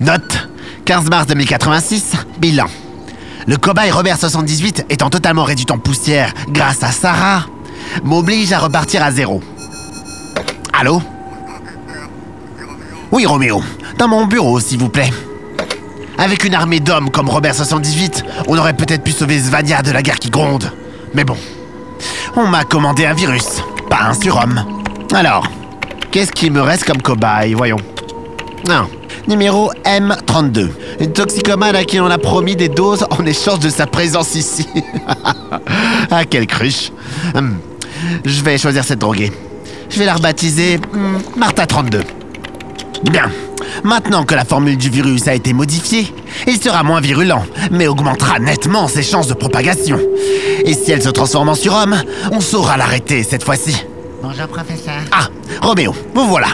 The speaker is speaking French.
Note 15 mars 2086, bilan. Le cobaye Robert 78 étant totalement réduit en poussière grâce à Sarah, m'oblige à repartir à zéro. Allô? Oui, Roméo. Dans mon bureau, s'il vous plaît. Avec une armée d'hommes comme Robert 78, on aurait peut-être pu sauver Svania de la guerre qui gronde. Mais bon. On m'a commandé un virus, pas un surhomme. Alors, qu'est-ce qu'il me reste comme cobaye, voyons. Non. Numéro M32. Une toxicomane à qui on a promis des doses en échange de sa présence ici. ah, quelle cruche. Hum, Je vais choisir cette droguée. Je vais la rebaptiser hum, Martha 32. Bien. Maintenant que la formule du virus a été modifiée, il sera moins virulent, mais augmentera nettement ses chances de propagation. Et si elle se transforme en surhomme, on saura l'arrêter cette fois-ci. Bonjour, professeur. Ah, Roméo, vous voilà.